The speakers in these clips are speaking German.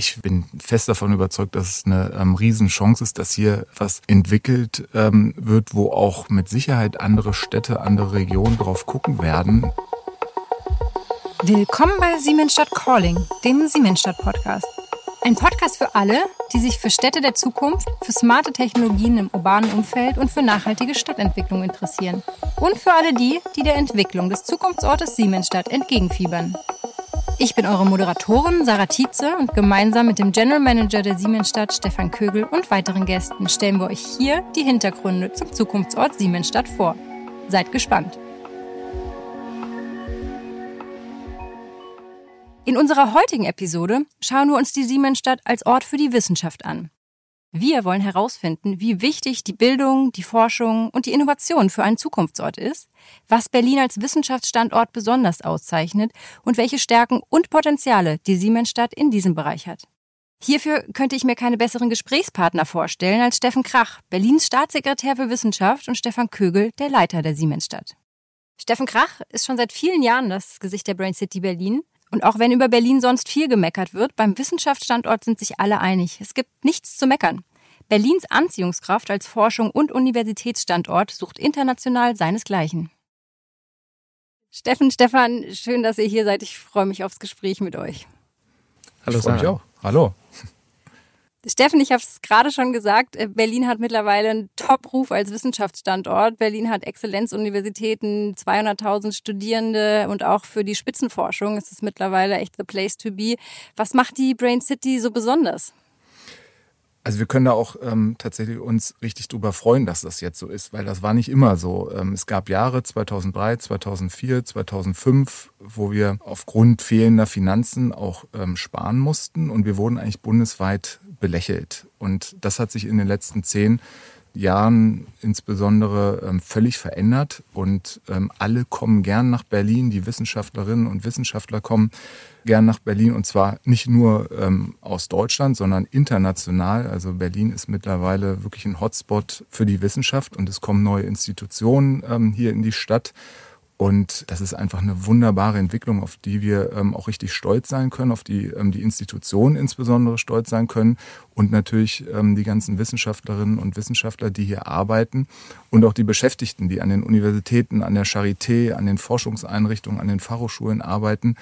Ich bin fest davon überzeugt, dass es eine ähm, Riesenchance ist, dass hier was entwickelt ähm, wird, wo auch mit Sicherheit andere Städte, andere Regionen drauf gucken werden. Willkommen bei Siemensstadt Calling, dem Siemensstadt Podcast. Ein Podcast für alle, die sich für Städte der Zukunft, für smarte Technologien im urbanen Umfeld und für nachhaltige Stadtentwicklung interessieren. Und für alle die, die der Entwicklung des Zukunftsortes Siemensstadt entgegenfiebern. Ich bin eure Moderatorin Sarah Tietze und gemeinsam mit dem General Manager der Siemensstadt Stefan Kögel und weiteren Gästen stellen wir euch hier die Hintergründe zum Zukunftsort Siemensstadt vor. Seid gespannt. In unserer heutigen Episode schauen wir uns die Siemensstadt als Ort für die Wissenschaft an. Wir wollen herausfinden, wie wichtig die Bildung, die Forschung und die Innovation für einen Zukunftsort ist, was Berlin als Wissenschaftsstandort besonders auszeichnet und welche Stärken und Potenziale die Siemensstadt in diesem Bereich hat. Hierfür könnte ich mir keine besseren Gesprächspartner vorstellen als Steffen Krach, Berlins Staatssekretär für Wissenschaft und Stefan Kögel, der Leiter der Siemensstadt. Steffen Krach ist schon seit vielen Jahren das Gesicht der Brain City Berlin und auch wenn über Berlin sonst viel gemeckert wird, beim Wissenschaftsstandort sind sich alle einig. Es gibt nichts zu meckern. Berlins Anziehungskraft als Forschung und Universitätsstandort sucht international seinesgleichen. Steffen, Stefan, schön, dass ihr hier seid. Ich freue mich aufs Gespräch mit euch. Hallo, ich freue mich auch. Hallo. Steffen, ich habe es gerade schon gesagt, äh, Berlin hat mittlerweile einen Top-Ruf als Wissenschaftsstandort. Berlin hat Exzellenzuniversitäten, 200.000 Studierende und auch für die Spitzenforschung ist es mittlerweile echt the place to be. Was macht die Brain City so besonders? Also wir können da auch ähm, tatsächlich uns richtig drüber freuen, dass das jetzt so ist, weil das war nicht immer so. Ähm, es gab Jahre 2003, 2004, 2005, wo wir aufgrund fehlender Finanzen auch ähm, sparen mussten und wir wurden eigentlich bundesweit belächelt. Und das hat sich in den letzten zehn Jahren insbesondere ähm, völlig verändert und ähm, alle kommen gern nach Berlin, die Wissenschaftlerinnen und Wissenschaftler kommen gern nach Berlin und zwar nicht nur ähm, aus Deutschland, sondern international. Also Berlin ist mittlerweile wirklich ein Hotspot für die Wissenschaft und es kommen neue Institutionen hier in die Stadt. Und das ist einfach eine wunderbare Entwicklung, auf die wir ähm, auch richtig stolz sein können, auf die ähm, die Institutionen insbesondere stolz sein können und natürlich ähm, die ganzen Wissenschaftlerinnen und Wissenschaftler, die hier arbeiten und auch die Beschäftigten, die an den Universitäten, an der Charité, an den Forschungseinrichtungen, an den Fachhochschulen arbeiten.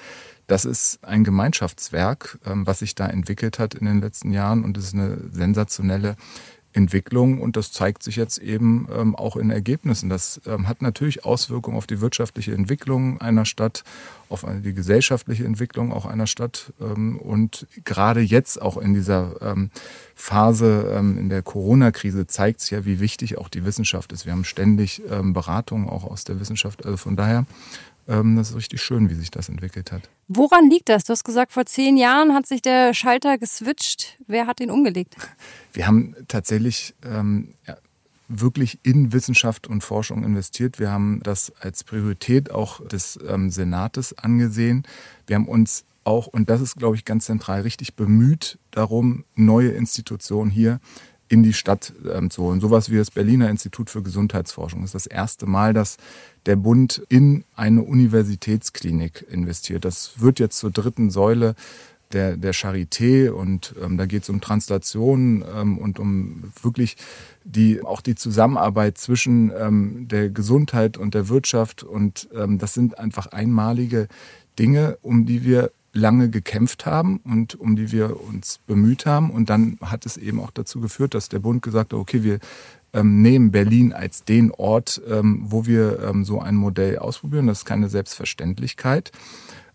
Das ist ein Gemeinschaftswerk, ähm, was sich da entwickelt hat in den letzten Jahren und es ist eine sensationelle Entwicklung und das zeigt sich jetzt eben ähm, auch in Ergebnissen. Das ähm, hat natürlich Auswirkungen auf die wirtschaftliche Entwicklung einer Stadt, auf die gesellschaftliche Entwicklung auch einer Stadt ähm, und gerade jetzt auch in dieser ähm, Phase ähm, in der Corona-Krise zeigt sich ja, wie wichtig auch die Wissenschaft ist. Wir haben ständig ähm, Beratungen auch aus der Wissenschaft. Also von daher das ist richtig schön, wie sich das entwickelt hat. Woran liegt das? Du hast gesagt, vor zehn Jahren hat sich der Schalter geswitcht. Wer hat ihn umgelegt? Wir haben tatsächlich ähm, wirklich in Wissenschaft und Forschung investiert. Wir haben das als Priorität auch des ähm, Senates angesehen. Wir haben uns auch, und das ist, glaube ich, ganz zentral, richtig bemüht darum, neue Institutionen hier in die Stadt ähm, zu holen. Sowas wie das Berliner Institut für Gesundheitsforschung. Das ist das erste Mal, dass der Bund in eine Universitätsklinik investiert. Das wird jetzt zur dritten Säule der, der Charité und ähm, da geht es um Translation ähm, und um wirklich die auch die Zusammenarbeit zwischen ähm, der Gesundheit und der Wirtschaft und ähm, das sind einfach einmalige Dinge, um die wir lange gekämpft haben und um die wir uns bemüht haben. Und dann hat es eben auch dazu geführt, dass der Bund gesagt hat, okay, wir ähm, nehmen Berlin als den Ort, ähm, wo wir ähm, so ein Modell ausprobieren. Das ist keine Selbstverständlichkeit.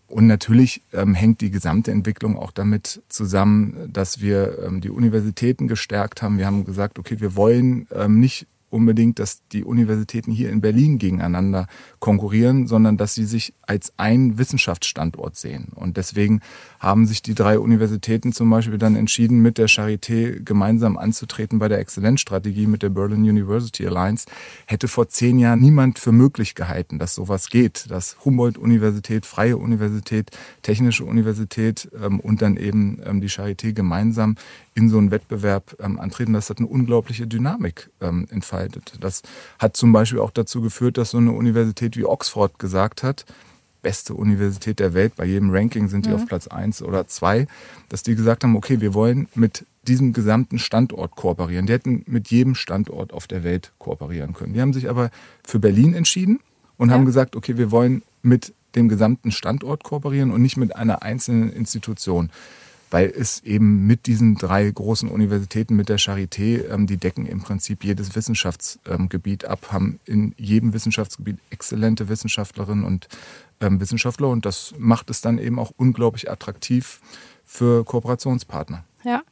Und natürlich ähm, hängt die gesamte Entwicklung auch damit zusammen, dass wir ähm, die Universitäten gestärkt haben. Wir haben gesagt, okay, wir wollen ähm, nicht unbedingt, dass die Universitäten hier in Berlin gegeneinander konkurrieren, sondern dass sie sich als ein Wissenschaftsstandort sehen. Und deswegen haben sich die drei Universitäten zum Beispiel dann entschieden, mit der Charité gemeinsam anzutreten bei der Exzellenzstrategie mit der Berlin University Alliance. Hätte vor zehn Jahren niemand für möglich gehalten, dass sowas geht, dass Humboldt-Universität, Freie Universität, Technische Universität ähm, und dann eben ähm, die Charité gemeinsam in so einen Wettbewerb ähm, antreten. Das hat eine unglaubliche Dynamik ähm, entfaltet. Das hat zum Beispiel auch dazu geführt, dass so eine Universität wie Oxford gesagt hat, beste Universität der Welt. Bei jedem Ranking sind die mhm. auf Platz eins oder zwei, dass die gesagt haben, okay, wir wollen mit diesem gesamten Standort kooperieren. Die hätten mit jedem Standort auf der Welt kooperieren können. Die haben sich aber für Berlin entschieden und ja. haben gesagt, okay, wir wollen mit dem gesamten Standort kooperieren und nicht mit einer einzelnen Institution weil es eben mit diesen drei großen Universitäten, mit der Charité, ähm, die decken im Prinzip jedes Wissenschaftsgebiet ähm, ab, haben in jedem Wissenschaftsgebiet exzellente Wissenschaftlerinnen und ähm, Wissenschaftler und das macht es dann eben auch unglaublich attraktiv für Kooperationspartner. Ja.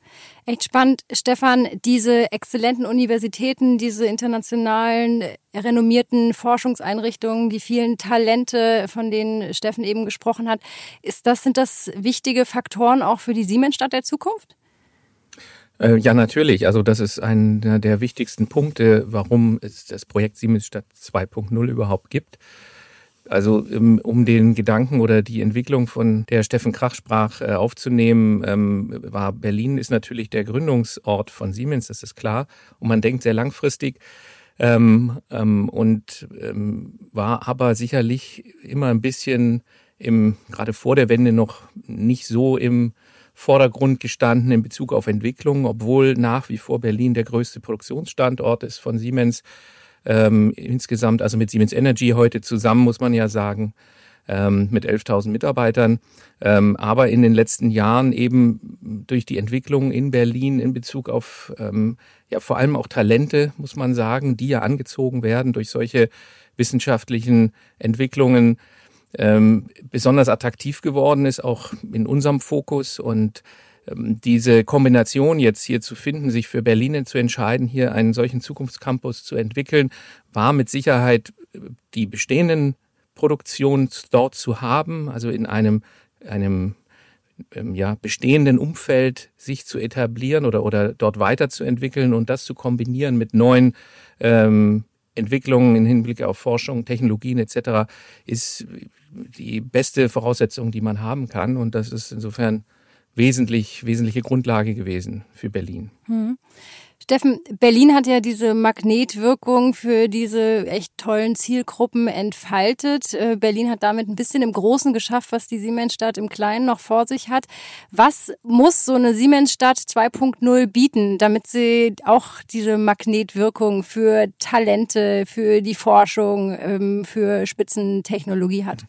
Echt spannend, Stefan, diese exzellenten Universitäten, diese internationalen, renommierten Forschungseinrichtungen, die vielen Talente, von denen Steffen eben gesprochen hat. Ist das, sind das wichtige Faktoren auch für die Siemensstadt der Zukunft? Äh, ja, natürlich. Also das ist einer der wichtigsten Punkte, warum es das Projekt Siemensstadt 2.0 überhaupt gibt. Also ähm, um den Gedanken oder die Entwicklung von der Steffen Krach sprach äh, aufzunehmen, ähm, war Berlin ist natürlich der Gründungsort von Siemens, das ist klar. Und man denkt sehr langfristig. Ähm, und war aber sicherlich immer ein bisschen im, gerade vor der Wende noch nicht so im Vordergrund gestanden in Bezug auf Entwicklung, obwohl nach wie vor Berlin der größte Produktionsstandort ist von Siemens ähm, insgesamt, also mit Siemens Energy heute zusammen, muss man ja sagen, ähm, mit 11.000 Mitarbeitern. Ähm, aber in den letzten Jahren eben durch die Entwicklung in Berlin in Bezug auf ähm, ja vor allem auch Talente, muss man sagen, die ja angezogen werden durch solche wissenschaftlichen Entwicklungen, ähm, besonders attraktiv geworden ist, auch in unserem Fokus und diese Kombination jetzt hier zu finden, sich für Berlin zu entscheiden, hier einen solchen Zukunftscampus zu entwickeln, war mit Sicherheit äh, die bestehenden Produktionen dort zu haben, also in einem, einem ähm, ja, bestehenden Umfeld sich zu etablieren oder, oder dort weiterzuentwickeln und das zu kombinieren mit neuen ähm, Entwicklungen im Hinblick auf Forschung, Technologien etc. ist die beste Voraussetzung, die man haben kann. Und das ist insofern wesentlich, wesentliche Grundlage gewesen für Berlin. Hm. Steffen, Berlin hat ja diese Magnetwirkung für diese echt tollen Zielgruppen entfaltet. Äh, Berlin hat damit ein bisschen im Großen geschafft, was die Siemensstadt im Kleinen noch vor sich hat. Was muss so eine Siemensstadt 2.0 bieten, damit sie auch diese Magnetwirkung für Talente, für die Forschung, ähm, für Spitzentechnologie hat?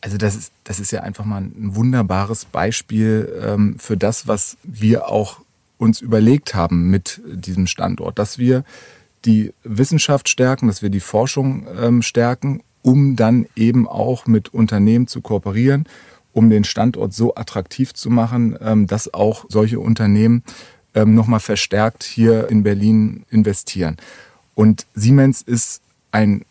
Also das ist, das ist ja einfach mal ein wunderbares Beispiel ähm, für das, was wir auch uns überlegt haben mit diesem Standort, dass wir die Wissenschaft stärken, dass wir die Forschung ähm, stärken, um dann eben auch mit Unternehmen zu kooperieren, um den Standort so attraktiv zu machen, ähm, dass auch solche Unternehmen ähm, nochmal verstärkt hier in Berlin investieren. Und Siemens ist ein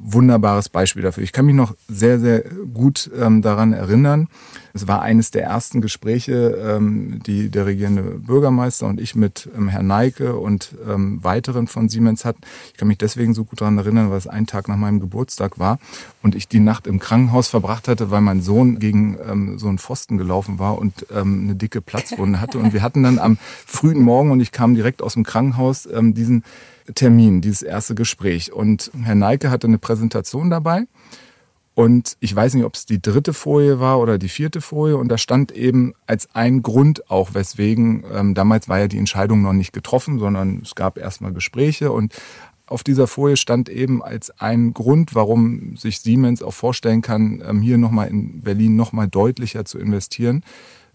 wunderbares Beispiel dafür. Ich kann mich noch sehr, sehr gut ähm, daran erinnern. Es war eines der ersten Gespräche, ähm, die der regierende Bürgermeister und ich mit ähm, Herrn Neike und ähm, weiteren von Siemens hatten. Ich kann mich deswegen so gut daran erinnern, weil es ein Tag nach meinem Geburtstag war und ich die Nacht im Krankenhaus verbracht hatte, weil mein Sohn gegen ähm, so einen Pfosten gelaufen war und ähm, eine dicke Platzwunde hatte. Und wir hatten dann am frühen Morgen und ich kam direkt aus dem Krankenhaus ähm, diesen Termin, dieses erste Gespräch. Und Herr Neike hatte eine Präsentation dabei. Und ich weiß nicht, ob es die dritte Folie war oder die vierte Folie. Und da stand eben als ein Grund auch, weswegen, ähm, damals war ja die Entscheidung noch nicht getroffen, sondern es gab erstmal Gespräche. Und auf dieser Folie stand eben als ein Grund, warum sich Siemens auch vorstellen kann, ähm, hier nochmal in Berlin nochmal deutlicher zu investieren,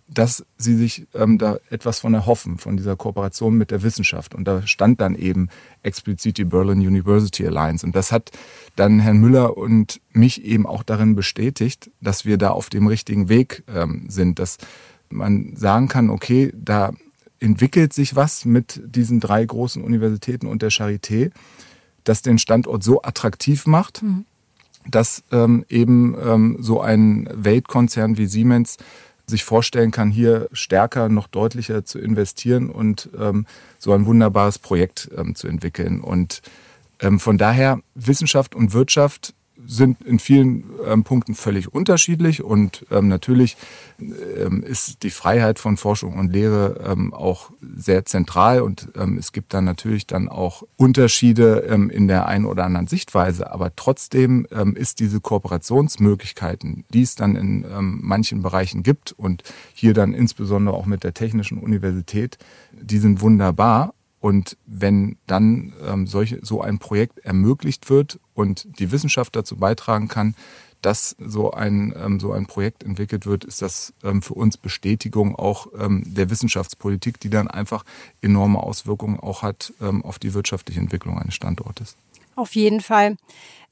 dass sie sich ähm, da etwas von erhoffen, von dieser Kooperation mit der Wissenschaft. Und da stand dann eben explizit die Berlin University Alliance. Und das hat dann Herrn Müller und mich eben auch darin bestätigt, dass wir da auf dem richtigen Weg ähm, sind, dass man sagen kann, okay, da entwickelt sich was mit diesen drei großen Universitäten und der Charité, das den Standort so attraktiv macht, mhm. dass ähm, eben ähm, so ein Weltkonzern wie Siemens sich vorstellen kann, hier stärker, noch deutlicher zu investieren und ähm, so ein wunderbares Projekt ähm, zu entwickeln. Und ähm, von daher, Wissenschaft und Wirtschaft sind in vielen ähm, Punkten völlig unterschiedlich und ähm, natürlich ähm, ist die Freiheit von Forschung und Lehre ähm, auch sehr zentral und ähm, es gibt dann natürlich dann auch Unterschiede ähm, in der einen oder anderen Sichtweise, aber trotzdem ist diese Kooperationsmöglichkeiten, die es dann in manchen Bereichen gibt und hier dann insbesondere auch mit der Technischen Universität, die sind wunderbar und wenn dann ähm, solche, so ein Projekt ermöglicht wird und die Wissenschaft dazu beitragen kann, dass so ein, ähm, so ein Projekt entwickelt wird, ist das ähm, für uns Bestätigung auch ähm, der Wissenschaftspolitik, die dann einfach enorme Auswirkungen auch hat ähm, auf die wirtschaftliche Entwicklung eines Standortes. Auf jeden Fall.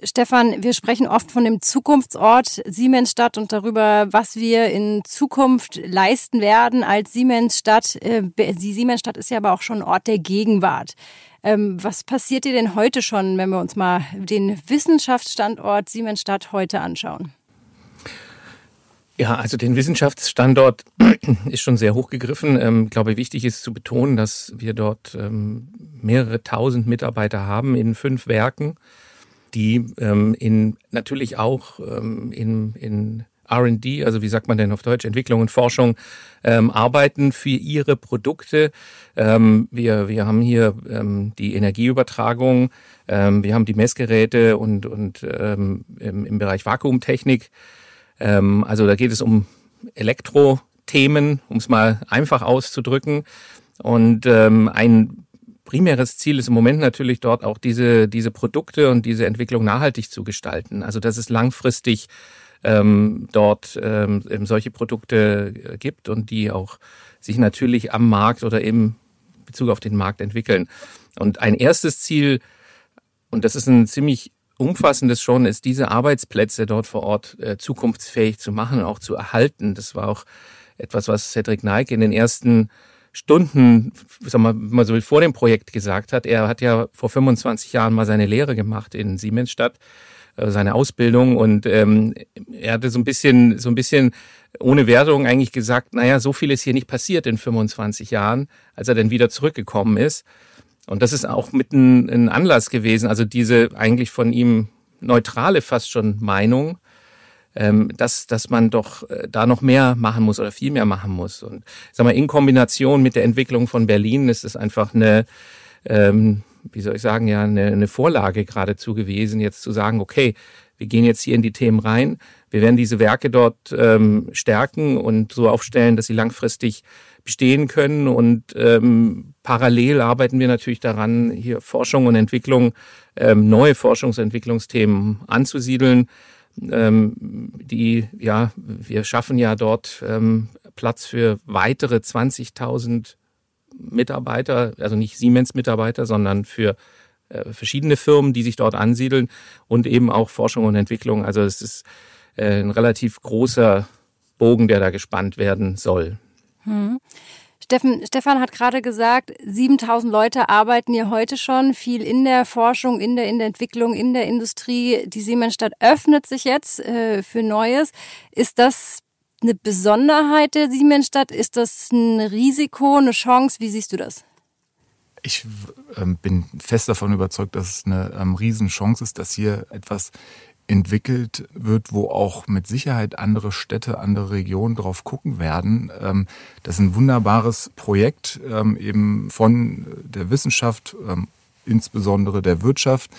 Stefan, wir sprechen oft von dem Zukunftsort Siemensstadt und darüber, was wir in Zukunft leisten werden als Siemensstadt. Äh, die Siemensstadt ist ja aber auch schon Ort der Gegenwart. Ähm, was passiert dir denn heute schon, wenn wir uns mal den Wissenschaftsstandort Siemensstadt heute anschauen? Ja, also den Wissenschaftsstandort ist schon sehr hochgegriffen. Ähm, ich glaube, wichtig ist zu betonen, dass wir dort ähm, mehrere tausend Mitarbeiter haben in fünf Werken, die ähm, in natürlich auch ähm, in, in RD, also wie sagt man denn auf Deutsch, Entwicklung und Forschung, ähm, arbeiten für ihre Produkte. Ähm, wir, wir haben hier ähm, die Energieübertragung, ähm, wir haben die Messgeräte und, und ähm, im, im Bereich Vakuumtechnik. Ähm, also da geht es um Elektrothemen, um es mal einfach auszudrücken. Und ähm, ein primäres Ziel ist im Moment natürlich dort auch diese, diese Produkte und diese Entwicklung nachhaltig zu gestalten. Also dass es langfristig ähm, dort ähm, solche Produkte äh, gibt und die auch sich natürlich am Markt oder im Bezug auf den Markt entwickeln. Und ein erstes Ziel, und das ist ein ziemlich umfassendes schon, ist diese Arbeitsplätze dort vor Ort äh, zukunftsfähig zu machen und auch zu erhalten. Das war auch etwas, was Cedric Nike in den ersten Stunden, sagen wir mal so vor dem Projekt gesagt hat. Er hat ja vor 25 Jahren mal seine Lehre gemacht in Siemensstadt äh, seine Ausbildung und ähm, er hatte so ein bisschen, so ein bisschen ohne Wertung eigentlich gesagt, naja, so viel ist hier nicht passiert in 25 Jahren, als er dann wieder zurückgekommen ist. Und das ist auch mit ein, ein Anlass gewesen, also diese eigentlich von ihm neutrale fast schon Meinung, dass, dass man doch äh, da noch mehr machen muss oder viel mehr machen muss. Und sag mal, in Kombination mit der Entwicklung von Berlin ist es einfach eine, ähm, wie soll ich sagen, ja, eine, eine Vorlage geradezu gewesen, jetzt zu sagen, okay, wir gehen jetzt hier in die Themen rein, wir werden diese Werke dort ähm, stärken und so aufstellen, dass sie langfristig bestehen können. Und ähm, parallel arbeiten wir natürlich daran, hier Forschung und Entwicklung, ähm, neue Forschungs- und Entwicklungsthemen anzusiedeln. Ähm, die, ja, wir schaffen ja dort ähm, Platz für weitere 20.000 Mitarbeiter, also nicht Siemens-Mitarbeiter, sondern für äh, verschiedene Firmen, die sich dort ansiedeln und eben auch Forschung und Entwicklung. Also es ist äh, ein relativ großer Bogen, der da gespannt werden soll. Hm. Steffen, Stefan hat gerade gesagt, 7000 Leute arbeiten hier heute schon, viel in der Forschung, in der, in der Entwicklung, in der Industrie. Die Siemensstadt öffnet sich jetzt äh, für Neues. Ist das eine Besonderheit der Siemensstadt? Ist das ein Risiko, eine Chance? Wie siehst du das? Ich ähm, bin fest davon überzeugt, dass es eine ähm, Riesenchance ist, dass hier etwas entwickelt wird, wo auch mit Sicherheit andere Städte, andere Regionen drauf gucken werden. Ähm, das ist ein wunderbares Projekt ähm, eben von der Wissenschaft, ähm, insbesondere der Wirtschaft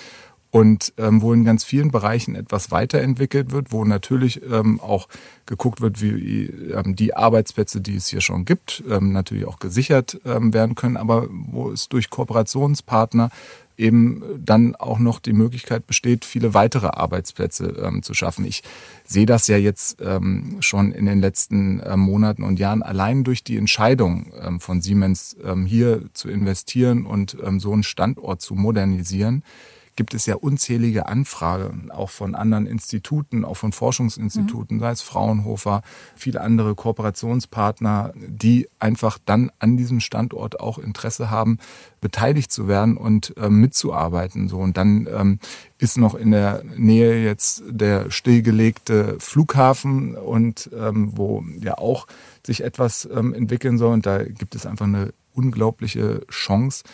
und wo in ganz vielen Bereichen etwas weiterentwickelt wird, wo natürlich auch geguckt wird, wie die Arbeitsplätze, die es hier schon gibt, natürlich auch gesichert werden können, aber wo es durch Kooperationspartner eben dann auch noch die Möglichkeit besteht, viele weitere Arbeitsplätze ähm, zu schaffen. Ich sehe das ja jetzt ähm, schon in den letzten äh, Monaten und Jahren allein durch die Entscheidung ähm, von Siemens ähm, hier zu investieren und ähm, so einen Standort zu modernisieren gibt es ja unzählige Anfragen, auch von anderen Instituten, auch von Forschungsinstituten, mhm. sei es Fraunhofer, viele andere Kooperationspartner, die einfach dann an diesem Standort auch Interesse haben, beteiligt zu werden und äh, mitzuarbeiten. So und dann ähm, ist noch in der Nähe jetzt der stillgelegte Flughafen und ähm, wo ja auch sich etwas ähm, entwickeln soll. Und da gibt es einfach eine unglaubliche Chance,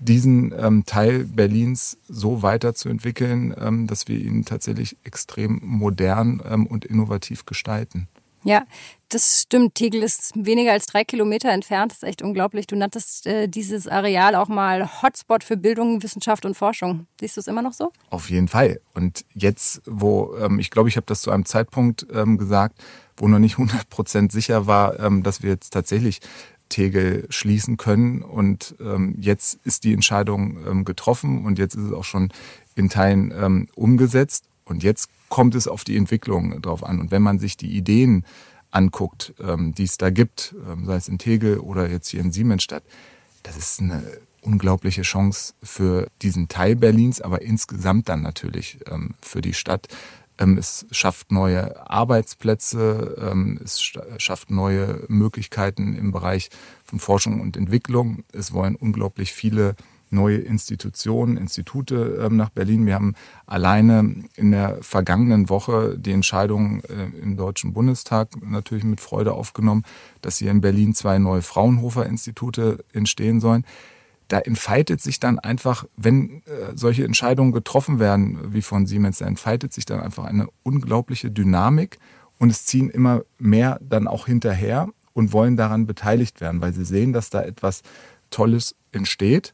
diesen ähm, Teil Berlins so weiterzuentwickeln, ähm, dass wir ihn tatsächlich extrem modern ähm, und innovativ gestalten. Ja, das stimmt. Tegel ist weniger als drei Kilometer entfernt. Das ist echt unglaublich. Du nanntest äh, dieses Areal auch mal Hotspot für Bildung, Wissenschaft und Forschung. Siehst du es immer noch so? Auf jeden Fall. Und jetzt, wo ähm, ich glaube, ich habe das zu einem Zeitpunkt ähm, gesagt, wo noch nicht 100 Prozent sicher war, ähm, dass wir jetzt tatsächlich Tegel schließen können. Und ähm, jetzt ist die Entscheidung ähm, getroffen und jetzt ist es auch schon in Teilen ähm, umgesetzt. Und jetzt kommt es auf die Entwicklung drauf an. Und wenn man sich die Ideen anguckt, ähm, die es da gibt, ähm, sei es in Tegel oder jetzt hier in Siemensstadt, das ist eine unglaubliche Chance für diesen Teil Berlins, aber insgesamt dann natürlich ähm, für die Stadt. Ähm, es schafft neue Arbeitsplätze, ähm, es schafft neue Möglichkeiten im Bereich von Forschung und Entwicklung. Es wollen unglaublich viele neue Institutionen, Institute ähm, nach Berlin. Wir haben alleine in der vergangenen Woche die Entscheidung äh, im Deutschen Bundestag natürlich mit Freude aufgenommen, dass hier in Berlin zwei neue Fraunhofer-Institute entstehen sollen da entfaltet sich dann einfach, wenn äh, solche Entscheidungen getroffen werden, wie von Siemens, da entfaltet sich dann einfach eine unglaubliche Dynamik und es ziehen immer mehr dann auch hinterher und wollen daran beteiligt werden, weil sie sehen, dass da etwas Tolles entsteht.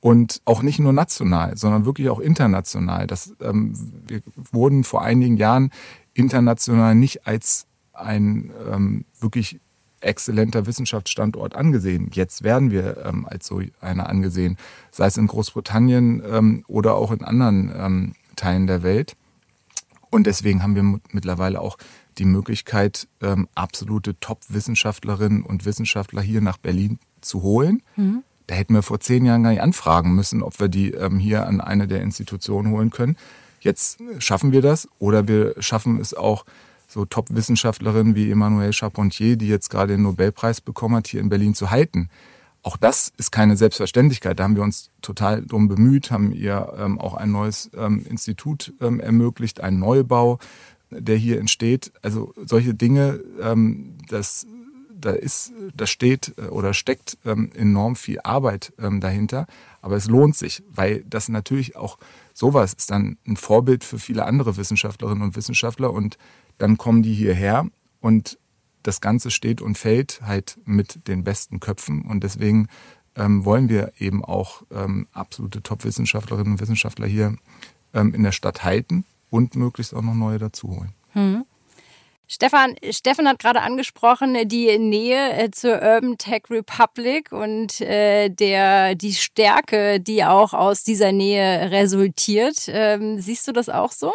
Und auch nicht nur national, sondern wirklich auch international. Das, ähm, wir wurden vor einigen Jahren international nicht als ein ähm, wirklich exzellenter Wissenschaftsstandort angesehen. Jetzt werden wir ähm, als so einer angesehen, sei es in Großbritannien ähm, oder auch in anderen ähm, Teilen der Welt. Und deswegen haben wir mittlerweile auch die Möglichkeit, ähm, absolute Top-Wissenschaftlerinnen und Wissenschaftler hier nach Berlin zu holen. Mhm. Da hätten wir vor zehn Jahren gar nicht anfragen müssen, ob wir die ähm, hier an eine der Institutionen holen können. Jetzt schaffen wir das oder wir schaffen es auch, so Top-Wissenschaftlerinnen wie Emmanuel Charpentier, die jetzt gerade den Nobelpreis bekommen hat, hier in Berlin zu halten. Auch das ist keine Selbstverständlichkeit. Da haben wir uns total drum bemüht, haben ihr ähm, auch ein neues ähm, Institut ähm, ermöglicht, einen Neubau, der hier entsteht. Also solche Dinge, ähm, das, da ist, da steht äh, oder steckt ähm, enorm viel Arbeit ähm, dahinter. Aber es lohnt sich, weil das natürlich auch sowas ist dann ein Vorbild für viele andere Wissenschaftlerinnen und Wissenschaftler und dann kommen die hierher und das Ganze steht und fällt halt mit den besten Köpfen und deswegen ähm, wollen wir eben auch ähm, absolute Top-Wissenschaftlerinnen und Wissenschaftler hier ähm, in der Stadt halten und möglichst auch noch neue dazuholen. Hm. Stefan, Stefan hat gerade angesprochen die Nähe äh, zur Urban Tech Republic und äh, der die Stärke, die auch aus dieser Nähe resultiert. Ähm, siehst du das auch so?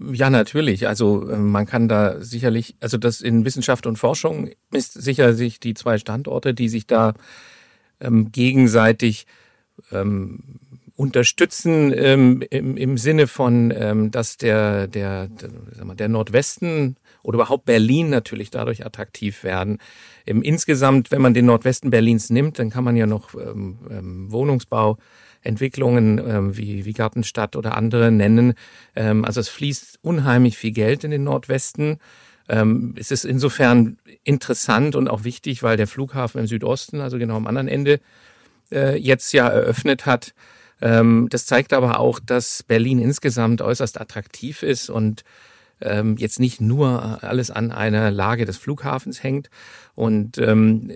Ja, natürlich. Also äh, man kann da sicherlich, also das in Wissenschaft und Forschung ist sicher sich die zwei Standorte, die sich da ähm, gegenseitig ähm, unterstützen ähm, im, im Sinne von, ähm, dass der, der, der, der Nordwesten oder überhaupt Berlin natürlich dadurch attraktiv werden. Im, insgesamt, wenn man den Nordwesten Berlins nimmt, dann kann man ja noch ähm, ähm, Wohnungsbau Entwicklungen ähm, wie, wie Gartenstadt oder andere nennen. Ähm, also es fließt unheimlich viel Geld in den Nordwesten. Ähm, es ist insofern interessant und auch wichtig, weil der Flughafen im Südosten, also genau am anderen Ende, äh, jetzt ja eröffnet hat. Ähm, das zeigt aber auch, dass Berlin insgesamt äußerst attraktiv ist und ähm, jetzt nicht nur alles an einer Lage des Flughafens hängt. Und ähm,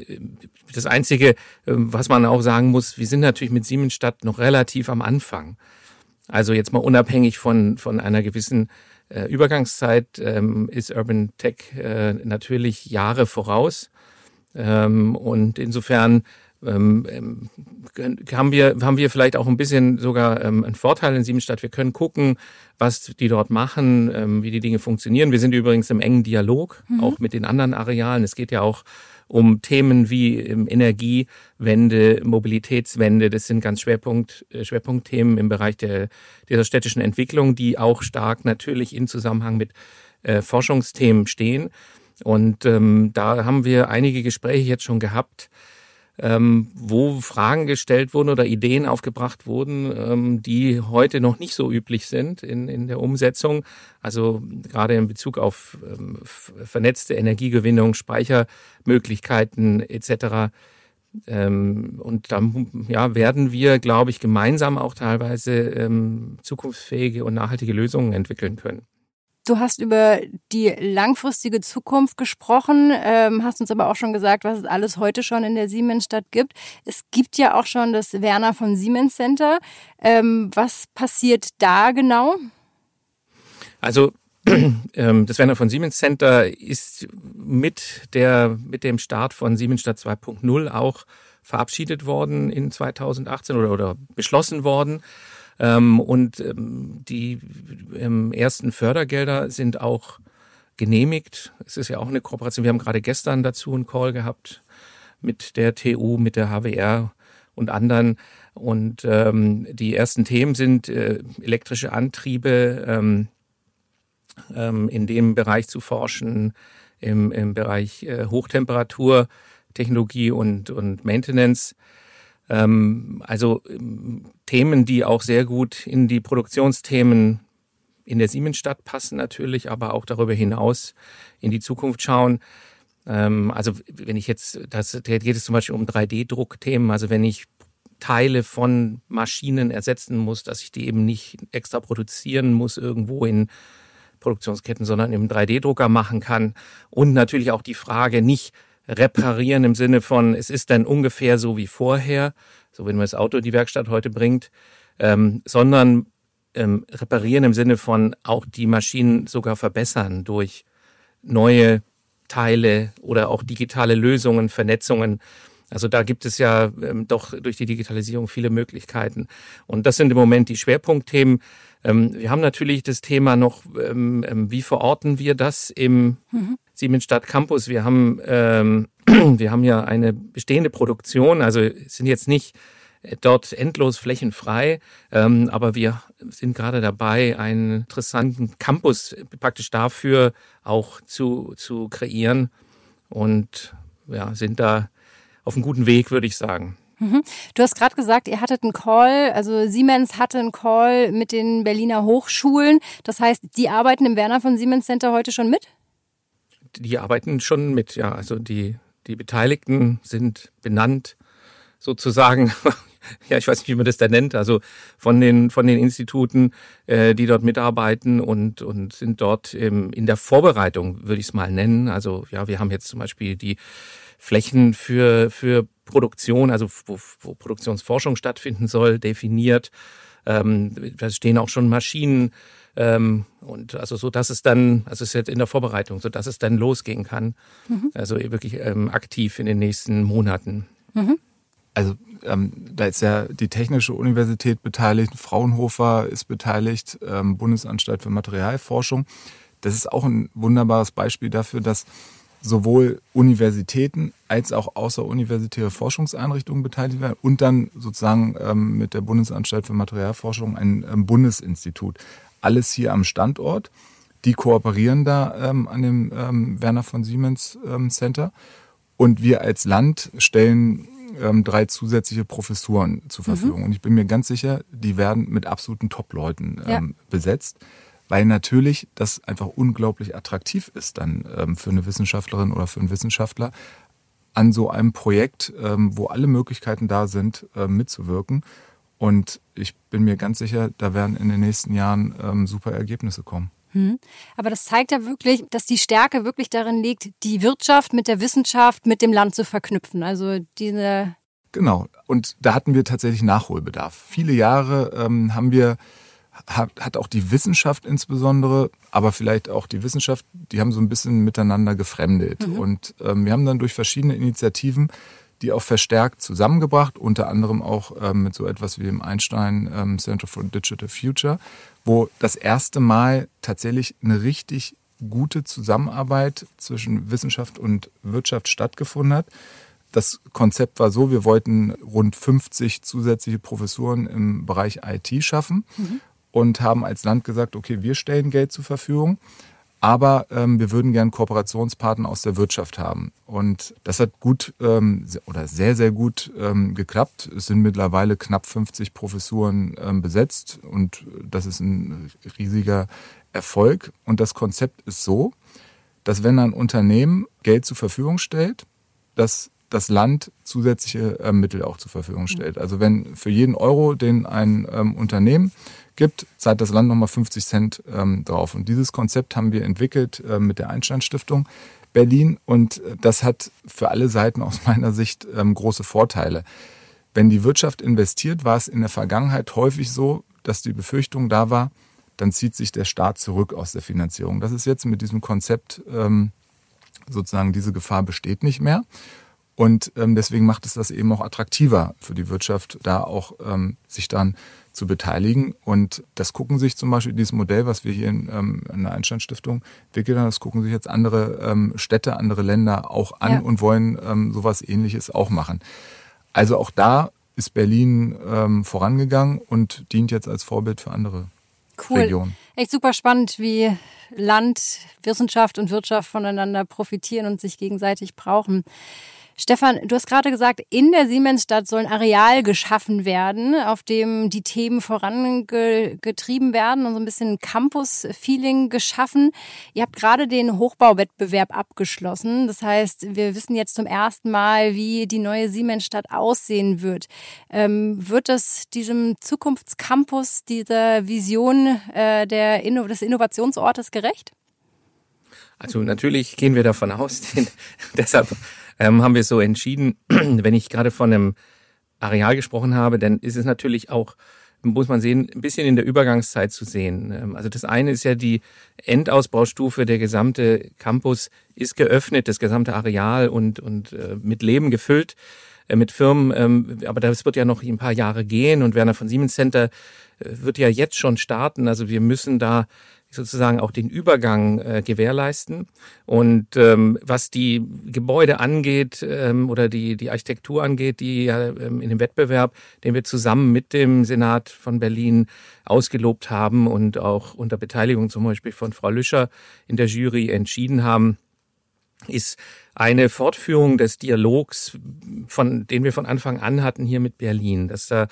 das Einzige, ähm, was man auch sagen muss, wir sind natürlich mit Siemensstadt noch relativ am Anfang. Also jetzt mal unabhängig von, von einer gewissen äh, Übergangszeit ähm, ist Urban Tech äh, natürlich Jahre voraus. Ähm, und insofern ähm, ähm, haben wir, haben wir vielleicht auch ein bisschen sogar ähm, einen Vorteil in Siebenstadt. Wir können gucken, was die dort machen, ähm, wie die Dinge funktionieren. Wir sind übrigens im engen Dialog, mhm. auch mit den anderen Arealen. Es geht ja auch um Themen wie ähm, Energiewende, Mobilitätswende. Das sind ganz Schwerpunkt, äh, Schwerpunktthemen im Bereich der, dieser städtischen Entwicklung, die auch stark natürlich in Zusammenhang mit äh, Forschungsthemen stehen. Und ähm, da haben wir einige Gespräche jetzt schon gehabt ähm, wo Fragen gestellt wurden oder Ideen aufgebracht wurden, ähm, die heute noch nicht so üblich sind in, in der Umsetzung. Also gerade in Bezug auf ähm, vernetzte Energiegewinnung, Speichermöglichkeiten etc. Ähm, und dann ja, werden wir, glaube ich, gemeinsam auch teilweise ähm, zukunftsfähige und nachhaltige Lösungen entwickeln können. Du hast über die langfristige Zukunft gesprochen, ähm, hast uns aber auch schon gesagt, was es alles heute schon in der Siemensstadt gibt. Es gibt ja auch schon das Werner von Siemens Center. Ähm, was passiert da genau? Also ähm, das Werner von Siemens Center ist mit, der, mit dem Start von Siemensstadt 2.0 auch verabschiedet worden in 2018 oder, oder beschlossen worden. Ähm, und ähm, die ähm, ersten Fördergelder sind auch genehmigt. Es ist ja auch eine Kooperation. Wir haben gerade gestern dazu einen Call gehabt mit der TU, mit der HWR und anderen. Und ähm, die ersten Themen sind äh, elektrische Antriebe, ähm, ähm, in dem Bereich zu forschen, im, im Bereich äh, Hochtemperaturtechnologie und, und Maintenance. Also Themen, die auch sehr gut in die Produktionsthemen in der Siemensstadt passen natürlich, aber auch darüber hinaus in die Zukunft schauen. Ähm, also wenn ich jetzt, das da geht es zum Beispiel um 3D-Druckthemen, also wenn ich Teile von Maschinen ersetzen muss, dass ich die eben nicht extra produzieren muss irgendwo in Produktionsketten, sondern im 3D-Drucker machen kann. Und natürlich auch die Frage nicht, reparieren im Sinne von, es ist dann ungefähr so wie vorher, so wenn man das Auto in die Werkstatt heute bringt, ähm, sondern ähm, reparieren im Sinne von auch die Maschinen sogar verbessern durch neue Teile oder auch digitale Lösungen, Vernetzungen. Also da gibt es ja ähm, doch durch die Digitalisierung viele Möglichkeiten. Und das sind im Moment die Schwerpunktthemen. Ähm, wir haben natürlich das Thema noch, ähm, ähm wie verorten wir das im mhm. Siemensstadt Campus. Wir haben, ähm, wir haben ja eine bestehende Produktion, also sind jetzt nicht dort endlos flächenfrei, ähm, aber wir sind gerade dabei, einen interessanten Campus praktisch dafür auch zu, zu kreieren und ja, sind da auf einem guten Weg, würde ich sagen. Mhm. Du hast gerade gesagt, ihr hattet einen Call, also Siemens hatte einen Call mit den Berliner Hochschulen. Das heißt, die arbeiten im Werner von Siemens Center heute schon mit? Die arbeiten schon mit, ja. Also die, die Beteiligten sind benannt, sozusagen. ja, ich weiß nicht, wie man das da nennt. Also von den, von den Instituten, äh, die dort mitarbeiten und, und sind dort ähm, in der Vorbereitung, würde ich es mal nennen. Also ja, wir haben jetzt zum Beispiel die Flächen für, für Produktion, also wo, wo Produktionsforschung stattfinden soll, definiert. Ähm, da stehen auch schon Maschinen ähm, und also so, dass es dann, also es ist jetzt in der Vorbereitung, so dass es dann losgehen kann. Mhm. Also wirklich ähm, aktiv in den nächsten Monaten. Mhm. Also ähm, da ist ja die Technische Universität beteiligt, Fraunhofer ist beteiligt, ähm, Bundesanstalt für Materialforschung. Das ist auch ein wunderbares Beispiel dafür, dass sowohl Universitäten als auch außeruniversitäre Forschungseinrichtungen beteiligt werden und dann sozusagen ähm, mit der Bundesanstalt für Materialforschung ein ähm, Bundesinstitut. Alles hier am Standort. Die kooperieren da ähm, an dem ähm, Werner von Siemens ähm, Center. Und wir als Land stellen ähm, drei zusätzliche Professuren zur mhm. Verfügung. Mhm. Und ich bin mir ganz sicher, die werden mit absoluten Top-Leuten ja. besetzt weil natürlich das einfach unglaublich attraktiv ist dann ähm, für eine Wissenschaftlerin oder für einen Wissenschaftler an so einem Projekt, ähm, wo alle Möglichkeiten da sind, äh, mitzuwirken. Und ich bin mir ganz sicher, da werden in den nächsten Jahren ähm, super Ergebnisse kommen. Hm. Aber das zeigt ja wirklich, dass die Stärke wirklich darin liegt, die Wirtschaft mit der Wissenschaft, mit dem Land zu verknüpfen. Also diese. Genau. Und da hatten wir tatsächlich Nachholbedarf. Viele Jahre ähm, haben wir hat, hat auch die Wissenschaft insbesondere, aber vielleicht auch die Wissenschaft, die haben so ein bisschen miteinander gefremdet. Mhm. Und ähm, wir haben dann durch verschiedene Initiativen die auch verstärkt zusammengebracht, unter anderem auch ähm, mit so etwas wie dem Einstein ähm, Center for Digital Future, wo das erste Mal tatsächlich eine richtig gute Zusammenarbeit zwischen Wissenschaft und Wirtschaft stattgefunden hat. Das Konzept war so, wir wollten rund 50 zusätzliche Professuren im Bereich IT schaffen. Mhm und haben als Land gesagt, okay, wir stellen Geld zur Verfügung, aber ähm, wir würden gern Kooperationspartner aus der Wirtschaft haben. Und das hat gut ähm, oder sehr, sehr gut ähm, geklappt. Es sind mittlerweile knapp 50 Professuren ähm, besetzt und das ist ein riesiger Erfolg. Und das Konzept ist so, dass wenn ein Unternehmen Geld zur Verfügung stellt, dass das Land zusätzliche äh, Mittel auch zur Verfügung stellt. Also wenn für jeden Euro, den ein ähm, Unternehmen gibt, zahlt das Land nochmal 50 Cent ähm, drauf. Und dieses Konzept haben wir entwickelt äh, mit der Einstein Stiftung Berlin und äh, das hat für alle Seiten aus meiner Sicht ähm, große Vorteile. Wenn die Wirtschaft investiert, war es in der Vergangenheit häufig so, dass die Befürchtung da war, dann zieht sich der Staat zurück aus der Finanzierung. Das ist jetzt mit diesem Konzept ähm, sozusagen, diese Gefahr besteht nicht mehr. Und ähm, deswegen macht es das eben auch attraktiver für die Wirtschaft, da auch ähm, sich dann zu beteiligen. Und das gucken sich zum Beispiel dieses Modell, was wir hier in, ähm, in der Einstein-Stiftung entwickelt haben, das gucken sich jetzt andere ähm, Städte, andere Länder auch an ja. und wollen ähm, sowas ähnliches auch machen. Also auch da ist Berlin ähm, vorangegangen und dient jetzt als Vorbild für andere cool. Regionen. Echt super spannend, wie Land, Wissenschaft und Wirtschaft voneinander profitieren und sich gegenseitig brauchen. Stefan, du hast gerade gesagt, in der Siemensstadt soll ein Areal geschaffen werden, auf dem die Themen vorangetrieben werden und so ein bisschen Campus-Feeling geschaffen. Ihr habt gerade den Hochbauwettbewerb abgeschlossen. Das heißt, wir wissen jetzt zum ersten Mal, wie die neue Siemensstadt aussehen wird. Ähm, wird das diesem Zukunftscampus, dieser Vision äh, der Inno des Innovationsortes gerecht? Also natürlich gehen wir davon aus, deshalb ähm, haben wir so entschieden, wenn ich gerade von einem Areal gesprochen habe, dann ist es natürlich auch, muss man sehen, ein bisschen in der Übergangszeit zu sehen. Ähm, also das eine ist ja die Endausbaustufe, der gesamte Campus ist geöffnet, das gesamte Areal und, und äh, mit Leben gefüllt mit Firmen, ähm, aber das wird ja noch ein paar Jahre gehen und Werner von Siemens Center äh, wird ja jetzt schon starten. Also wir müssen da sozusagen auch den Übergang äh, gewährleisten. Und ähm, was die Gebäude angeht ähm, oder die, die Architektur angeht, die ja ähm, in dem Wettbewerb, den wir zusammen mit dem Senat von Berlin ausgelobt haben und auch unter Beteiligung zum Beispiel von Frau Lüscher in der Jury entschieden haben, ist eine Fortführung des Dialogs, von den wir von Anfang an hatten hier mit Berlin, dass da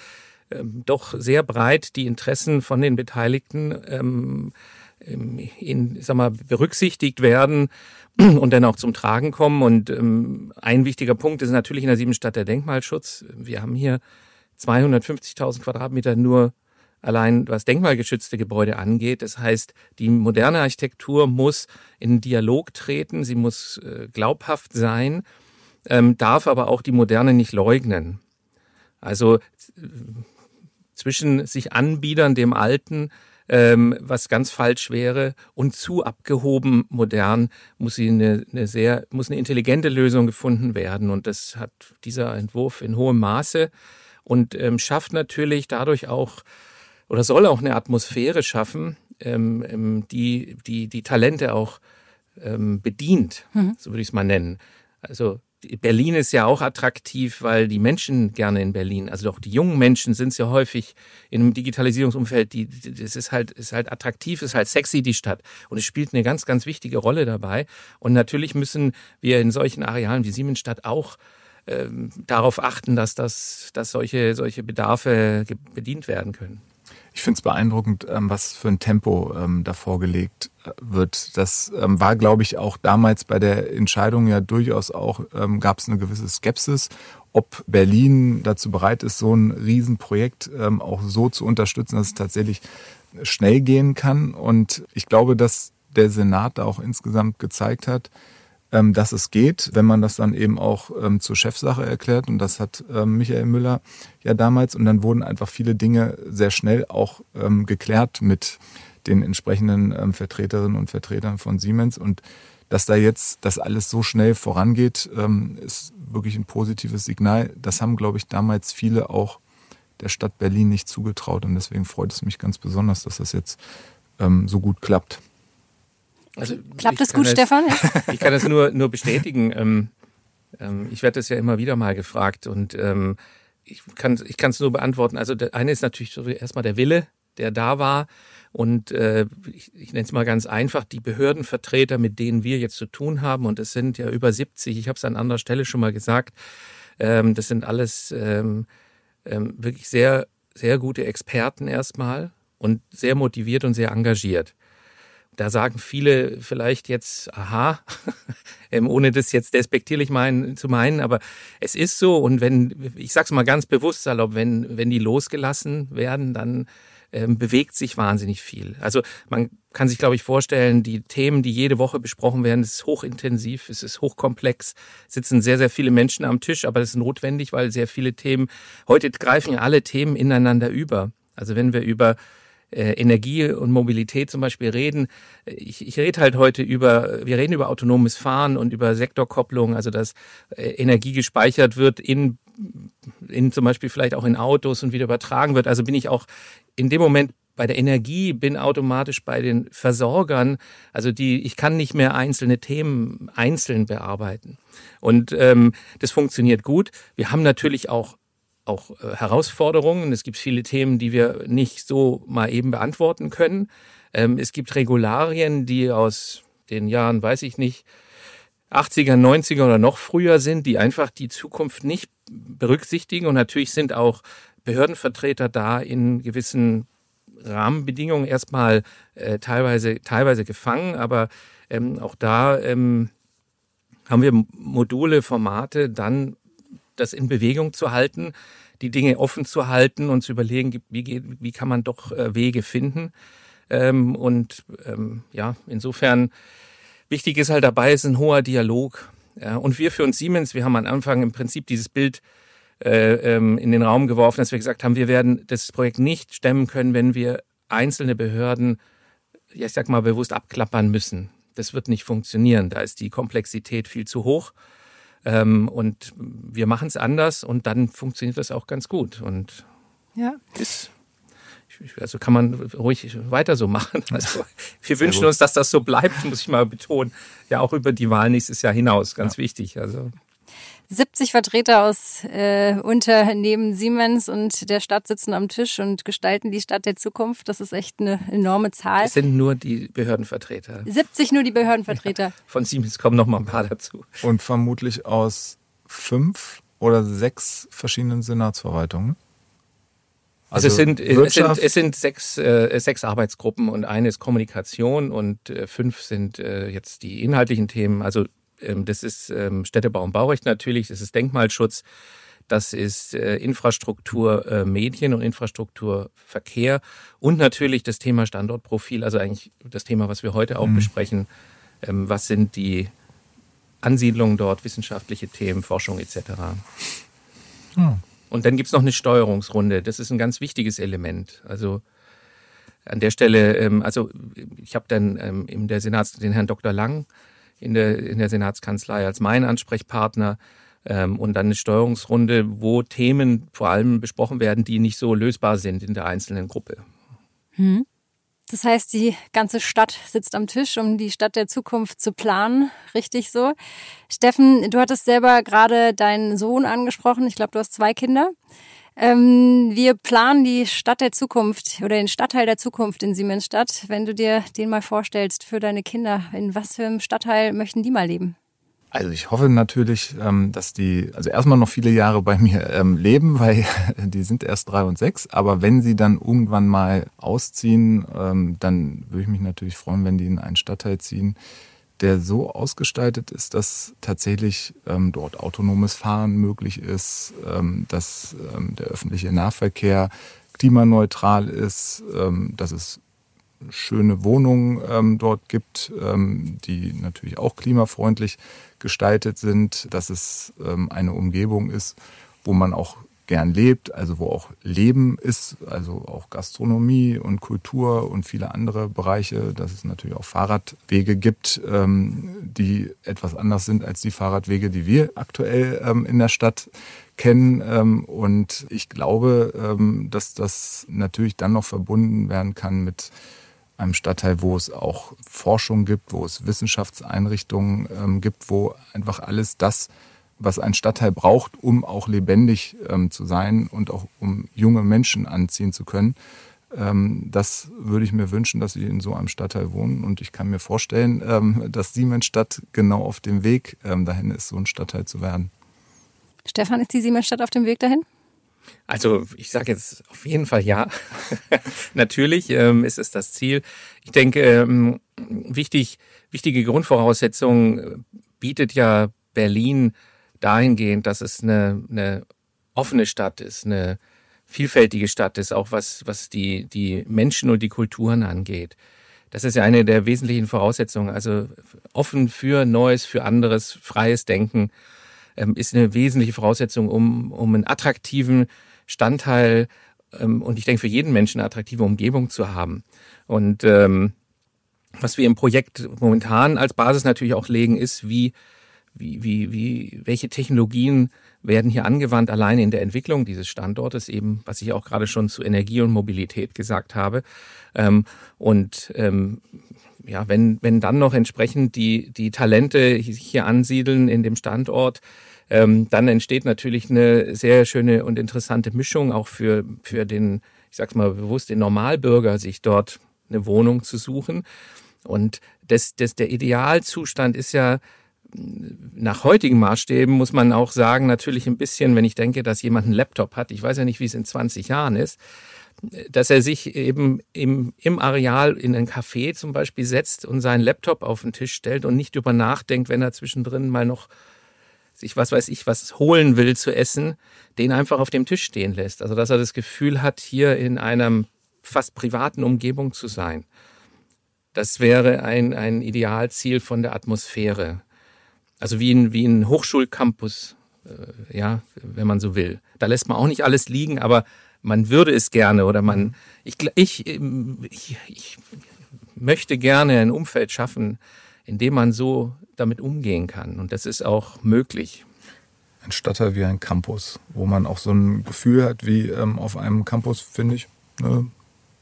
ähm, doch sehr breit die Interessen von den Beteiligten ähm, in, sag mal, berücksichtigt werden und dann auch zum Tragen kommen. Und ähm, ein wichtiger Punkt ist natürlich in der Siebenstadt der Denkmalschutz. Wir haben hier 250.000 Quadratmeter nur allein was denkmalgeschützte Gebäude angeht. Das heißt, die moderne Architektur muss in Dialog treten, sie muss äh, glaubhaft sein, ähm, darf aber auch die Moderne nicht leugnen. Also äh, zwischen sich anbiedern dem Alten ähm, was ganz falsch wäre und zu abgehoben modern muss sie eine, eine sehr muss eine intelligente Lösung gefunden werden und das hat dieser Entwurf in hohem Maße und ähm, schafft natürlich dadurch auch oder soll auch eine Atmosphäre schaffen, ähm, ähm die die die Talente auch ähm, bedient, mhm. so würde ich es mal nennen. Also Berlin ist ja auch attraktiv, weil die Menschen gerne in Berlin, also auch die jungen Menschen sind es ja häufig in einem Digitalisierungsumfeld, die, das ist halt, ist halt attraktiv, ist halt sexy, die Stadt. Und es spielt eine ganz, ganz wichtige Rolle dabei. Und natürlich müssen wir in solchen Arealen wie Siemensstadt auch ähm, darauf achten, dass das, dass solche, solche Bedarfe bedient werden können. Ich finde es beeindruckend, ähm, was für ein Tempo ähm, da vorgelegt äh, wird. Das ähm, war, glaube ich, auch damals bei der Entscheidung ja durchaus auch, gab es eine gewisse Skepsis, ob Berlin dazu bereit ist, so ein Riesenprojekt auch so zu unterstützen, dass es tatsächlich schnell gehen kann. Und ich glaube, dass der Senat da auch insgesamt gezeigt hat, ähm, dass es geht, wenn man das dann eben auch ähm, zur Chefsache erklärt. Und das hat ähm, Michael Müller ja damals. Und dann wurden einfach viele Dinge sehr schnell auch ähm, geklärt mit den entsprechenden ähm, Vertreterinnen und Vertretern von Siemens. Und dass da jetzt das alles so schnell vorangeht, ähm, ist wirklich ein positives Signal. Das haben, glaube ich, damals viele auch der Stadt Berlin nicht zugetraut. Und deswegen freut es mich ganz besonders, dass das jetzt so gut klappt. Also Klappt das gut, das, Stefan? ich kann das nur, nur bestätigen. Ähm, ähm, ich werde das ja immer wieder mal gefragt und ähm, ich kann ich kann es nur beantworten. Also der eine ist natürlich erstmal der Wille, der da war. Und äh, ich, ich nenne es mal ganz einfach, die Behördenvertreter, mit denen wir jetzt zu tun haben, und es sind ja über 70, ich habe es an anderer Stelle schon mal gesagt, ähm, das sind alles ähm, ähm, wirklich sehr, sehr gute Experten erstmal und sehr motiviert und sehr engagiert. Da sagen viele vielleicht jetzt, aha, ähm, ohne das jetzt despektierlich meinen, zu meinen, aber es ist so und wenn, ich sag's mal ganz bewusst salopp, wenn, wenn die losgelassen werden, dann ähm, bewegt sich wahnsinnig viel. Also man kann sich, glaube ich, vorstellen, die Themen, die jede Woche besprochen werden, ist hochintensiv, es ist hochkomplex, sitzen sehr, sehr viele Menschen am Tisch, aber das ist notwendig, weil sehr viele Themen, heute greifen ja alle Themen ineinander über. Also wenn wir über äh, Energie und Mobilität zum Beispiel reden. Ich, ich rede halt heute über, wir reden über autonomes Fahren und über Sektorkopplung, also dass äh, Energie gespeichert wird in, in zum Beispiel vielleicht auch in Autos und wieder übertragen wird. Also bin ich auch in dem Moment bei der Energie bin automatisch bei den Versorgern, also die, ich kann nicht mehr einzelne Themen einzeln bearbeiten. Und ähm, das funktioniert gut. Wir haben natürlich auch auch äh, Herausforderungen. Es gibt viele Themen, die wir nicht so mal eben beantworten können. Ähm, es gibt Regularien, die aus den Jahren, weiß ich nicht, 80er, 90er oder noch früher sind, die einfach die Zukunft nicht berücksichtigen. Und natürlich sind auch Behördenvertreter da in gewissen Rahmenbedingungen erstmal äh, teilweise, teilweise gefangen, aber ähm, auch da ähm, haben wir Module, Formate, dann das in Bewegung zu halten, die Dinge offen zu halten und zu überlegen, wie, geht, wie kann man doch äh, Wege finden. Ähm, und ähm, ja, insofern wichtig ist halt dabei, ist ein hoher Dialog. Ja, und wir für uns Siemens, wir haben am Anfang im Prinzip dieses Bild äh, ähm, in den Raum geworfen, dass wir gesagt haben, wir werden das Projekt nicht stemmen können, wenn wir einzelne Behörden, ja, ich sag mal, bewusst abklappern müssen. Das wird nicht funktionieren. Da ist die Komplexität viel zu hoch. Ähm, und wir machen es anders und dann funktioniert das auch ganz gut. Und ja. ist also kann man ruhig weiter so machen. Also wir wünschen uns, dass das so bleibt, muss ich mal betonen. Ja, auch über die Wahl nächstes Jahr hinaus, ganz ja. wichtig. Also 70 Vertreter aus äh, Unternehmen Siemens und der Stadt sitzen am Tisch und gestalten die Stadt der Zukunft. Das ist echt eine enorme Zahl. Es sind nur die Behördenvertreter. 70 nur die Behördenvertreter. Ja, von Siemens kommen noch mal ein paar dazu. Und vermutlich aus fünf oder sechs verschiedenen Senatsverwaltungen. Also, also es, sind, es sind, es sind sechs, äh, sechs Arbeitsgruppen und eine ist Kommunikation und äh, fünf sind äh, jetzt die inhaltlichen Themen. Also das ist ähm, Städtebau und Baurecht natürlich, das ist Denkmalschutz, das ist äh, Infrastruktur, äh, Medien und Infrastruktur, Verkehr und natürlich das Thema Standortprofil, also eigentlich das Thema, was wir heute auch mhm. besprechen. Ähm, was sind die Ansiedlungen dort, wissenschaftliche Themen, Forschung etc. Oh. Und dann gibt's noch eine Steuerungsrunde. Das ist ein ganz wichtiges Element. Also an der Stelle, also ich habe dann in der Senats den Herrn Dr. Lang in der, in der Senatskanzlei als mein Ansprechpartner ähm, und dann eine Steuerungsrunde, wo Themen vor allem besprochen werden, die nicht so lösbar sind in der einzelnen Gruppe. Hm. Das heißt, die ganze Stadt sitzt am Tisch, um die Stadt der Zukunft zu planen. Richtig so. Steffen, du hattest selber gerade deinen Sohn angesprochen. Ich glaube, du hast zwei Kinder. Ähm, wir planen die Stadt der Zukunft oder den Stadtteil der Zukunft in Siemensstadt. Wenn du dir den mal vorstellst für deine Kinder, in was für einem Stadtteil möchten die mal leben? Also ich hoffe natürlich, ähm, dass die also erstmal noch viele Jahre bei mir ähm, leben, weil die sind erst drei und sechs. Aber wenn sie dann irgendwann mal ausziehen, ähm, dann würde ich mich natürlich freuen, wenn die in einen Stadtteil ziehen, der so ausgestaltet ist, dass tatsächlich ähm, dort autonomes Fahren möglich ist, ähm, dass ähm, der öffentliche Nahverkehr klimaneutral ist, ähm, dass es schöne Wohnungen ähm, dort gibt, ähm, die natürlich auch klimafreundlich gestaltet sind, dass es eine Umgebung ist, wo man auch gern lebt, also wo auch Leben ist, also auch Gastronomie und Kultur und viele andere Bereiche, dass es natürlich auch Fahrradwege gibt, ähm, die etwas anders sind als die Fahrradwege, die wir aktuell ähm, in der Stadt kennen. Ähm, und ich glaube, dass das natürlich dann noch verbunden werden kann mit einem Stadtteil, wo es auch Forschung gibt, wo es Wissenschaftseinrichtungen gibt, wo einfach alles das was ein Stadtteil braucht, um auch lebendig ähm, zu sein und auch um junge Menschen anziehen zu können. Ähm, das würde ich mir wünschen, dass sie in so einem Stadtteil wohnen. Und ich kann mir vorstellen, ähm, dass Siemensstadt genau auf dem Weg ähm, dahin ist, so ein Stadtteil zu werden. Stefan, ist die Siemensstadt auf dem Weg dahin? Also ich sage jetzt auf jeden Fall ja. Natürlich ähm, ist es das Ziel. Ich denke, ähm, wichtig, wichtige Grundvoraussetzung bietet ja Berlin dahingehend, dass es eine, eine offene Stadt ist, eine vielfältige Stadt ist, auch was, was die, die Menschen und die Kulturen angeht. Das ist ja eine der wesentlichen Voraussetzungen. Also offen für Neues, für anderes, freies Denken ähm, ist eine wesentliche Voraussetzung, um, um einen attraktiven Standteil ähm, und ich denke für jeden Menschen eine attraktive Umgebung zu haben. Und ähm, was wir im Projekt momentan als Basis natürlich auch legen, ist, wie, wie, wie, wie, welche Technologien werden hier angewandt, allein in der Entwicklung dieses Standortes, eben, was ich auch gerade schon zu Energie und Mobilität gesagt habe. Ähm, und ähm, ja, wenn, wenn dann noch entsprechend die, die Talente hier ansiedeln in dem Standort, ähm, dann entsteht natürlich eine sehr schöne und interessante Mischung auch für, für den, ich sag's mal bewusst, den Normalbürger, sich dort eine Wohnung zu suchen. Und das, das, der Idealzustand ist ja, nach heutigen Maßstäben muss man auch sagen, natürlich ein bisschen, wenn ich denke, dass jemand einen Laptop hat, ich weiß ja nicht, wie es in 20 Jahren ist, dass er sich eben im, im Areal in ein Café zum Beispiel setzt und seinen Laptop auf den Tisch stellt und nicht über nachdenkt, wenn er zwischendrin mal noch sich was weiß ich was holen will zu essen, den einfach auf dem Tisch stehen lässt. Also dass er das Gefühl hat, hier in einer fast privaten Umgebung zu sein. Das wäre ein, ein Idealziel von der Atmosphäre. Also wie ein, wie ein Hochschulcampus, äh, ja, wenn man so will. Da lässt man auch nicht alles liegen, aber man würde es gerne oder man, ich, ich, ich, ich möchte gerne ein Umfeld schaffen, in dem man so damit umgehen kann. Und das ist auch möglich. Ein Stadtteil wie ein Campus, wo man auch so ein Gefühl hat wie ähm, auf einem Campus, finde ich eine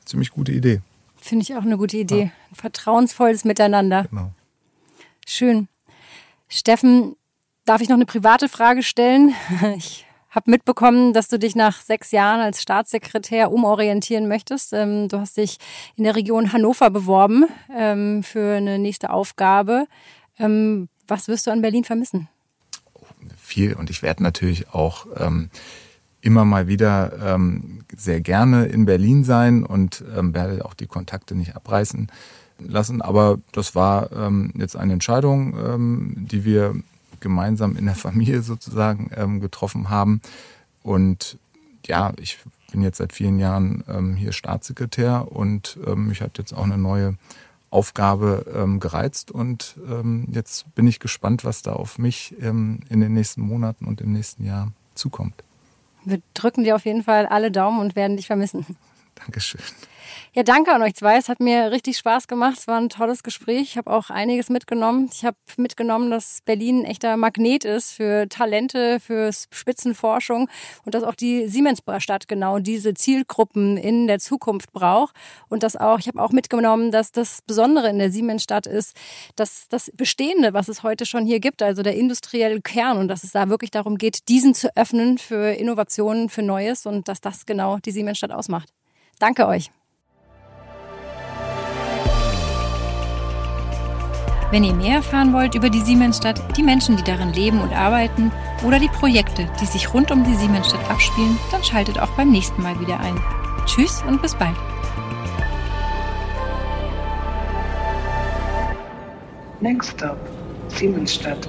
ziemlich gute Idee. Finde ich auch eine gute Idee. Ja. Ein vertrauensvolles Miteinander. Genau. Schön. Steffen, darf ich noch eine private Frage stellen? Ich habe mitbekommen, dass du dich nach sechs Jahren als Staatssekretär umorientieren möchtest. Ähm, du hast dich in der Region Hannover beworben ähm, für eine nächste Aufgabe. Ähm, was wirst du an Berlin vermissen? Viel und ich werde natürlich auch immer mal wieder sehr gerne in Berlin sein und werde auch die Kontakte nicht abreißen lassen. Aber das war ähm, jetzt eine Entscheidung, ähm, die wir gemeinsam in der Familie sozusagen ähm, getroffen haben. Und ja, ich bin jetzt seit vielen Jahren ähm, hier Staatssekretär und ähm, mich hat jetzt auch eine neue Aufgabe ähm, gereizt und ähm, jetzt bin ich gespannt, was da auf mich ähm, in den nächsten Monaten und im nächsten Jahr zukommt. Wir drücken dir auf jeden Fall alle Daumen und werden dich vermissen. Dankeschön. Ja, danke an euch zwei. Es hat mir richtig Spaß gemacht. Es war ein tolles Gespräch. Ich habe auch einiges mitgenommen. Ich habe mitgenommen, dass Berlin ein echter Magnet ist für Talente, für Spitzenforschung und dass auch die Siemensstadt genau diese Zielgruppen in der Zukunft braucht. Und dass auch, ich habe auch mitgenommen, dass das Besondere in der Siemensstadt ist, dass das Bestehende, was es heute schon hier gibt, also der industrielle Kern und dass es da wirklich darum geht, diesen zu öffnen für Innovationen, für Neues und dass das genau die Siemensstadt ausmacht. Danke euch. Wenn ihr mehr erfahren wollt über die Siemensstadt, die Menschen, die darin leben und arbeiten oder die Projekte, die sich rund um die Siemensstadt abspielen, dann schaltet auch beim nächsten Mal wieder ein. Tschüss und bis bald. Next Stop, Siemensstadt.